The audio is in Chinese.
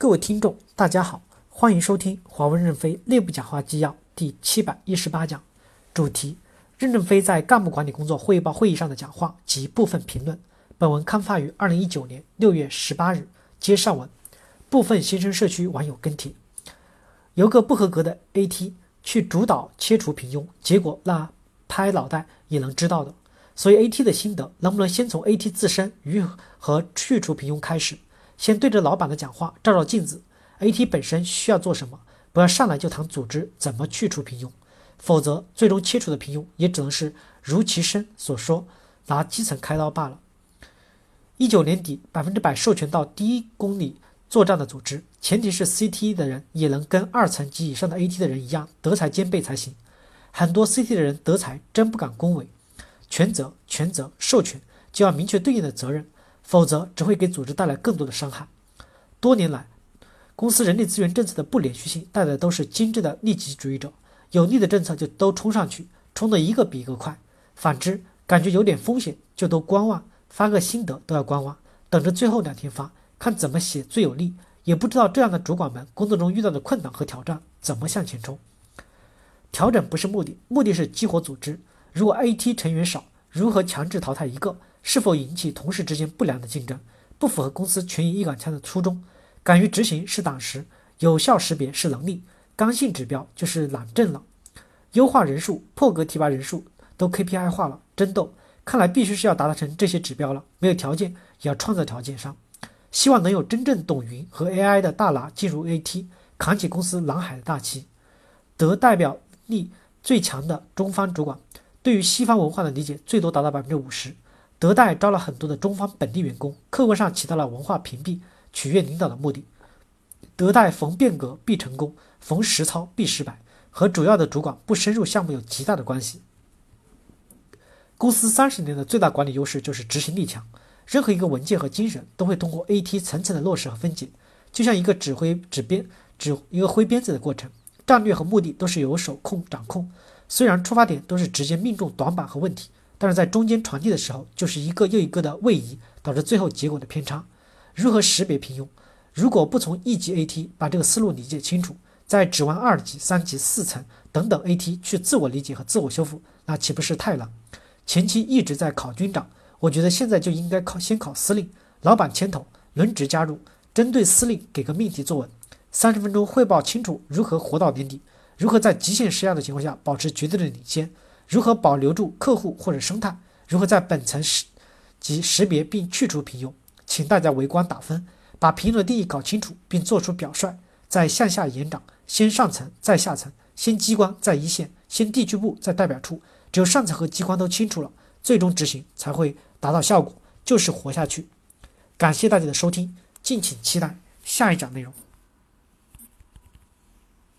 各位听众，大家好，欢迎收听华为任飞内部讲话纪要第七百一十八讲，主题：任正非在干部管理工作汇报会议上的讲话及部分评论。本文刊发于二零一九年六月十八日。接上文，部分新生社区网友跟帖：有个不合格的 AT 去主导切除平庸，结果那拍脑袋也能知道的。所以 AT 的心得，能不能先从 AT 自身如何去除平庸开始？先对着老板的讲话照照镜子，AT 本身需要做什么？不要上来就谈组织怎么去除平庸，否则最终切除的平庸也只能是如其声所说，拿基层开刀罢了。一九年底，百分之百授权到第一公里作战的组织，前提是 CT 的人也能跟二层及以上的 AT 的人一样德才兼备才行。很多 CT 的人德才真不敢恭维，权责、权责、授权就要明确对应的责任。否则只会给组织带来更多的伤害。多年来，公司人力资源政策的不连续性带来的都是精致的利己主义者，有利的政策就都冲上去，冲的一个比一个快。反之，感觉有点风险就都观望，发个心得都要观望，等着最后两天发，看怎么写最有利。也不知道这样的主管们工作中遇到的困难和挑战怎么向前冲。调整不是目的，目的是激活组织。如果 AT 成员少，如何强制淘汰一个？是否引起同事之间不良的竞争，不符合公司权益一杆枪的初衷。敢于执行是党识，有效识别是能力，刚性指标就是懒政了。优化人数、破格提拔人数都 KPI 化了，争斗看来必须是要达成这些指标了。没有条件也要创造条件上。希望能有真正懂云和 AI 的大拿进入 AT，扛起公司蓝海的大旗。得代表力最强的中方主管，对于西方文化的理解最多达到百分之五十。德代招了很多的中方本地员工，客观上起到了文化屏蔽、取悦领导的目的。德代逢变革必成功，逢实操必失败，和主要的主管不深入项目有极大的关系。公司三十年的最大管理优势就是执行力强，任何一个文件和精神都会通过 AT 层层的落实和分解，就像一个指挥指编指一个挥鞭子的过程，战略和目的都是由手控掌控。虽然出发点都是直接命中短板和问题。但是在中间传递的时候，就是一个又一个的位移，导致最后结果的偏差。如何识别平庸？如果不从一级 AT 把这个思路理解清楚，再指望二级、三级、四层等等 AT 去自我理解和自我修复，那岂不是太难？前期一直在考军长，我觉得现在就应该考先考司令，老板牵头，轮值加入，针对司令给个命题作文，三十分钟汇报清楚如何活到年底，如何在极限施压的情况下保持绝对的领先。如何保留住客户或者生态？如何在本层识及识别并去除平庸？请大家围观打分，把平庸的定义搞清楚并做出表率，再向下延展，先上层再下层，先机关再一线，先地区部再代表处。只有上层和机关都清楚了，最终执行才会达到效果，就是活下去。感谢大家的收听，敬请期待下一讲内容。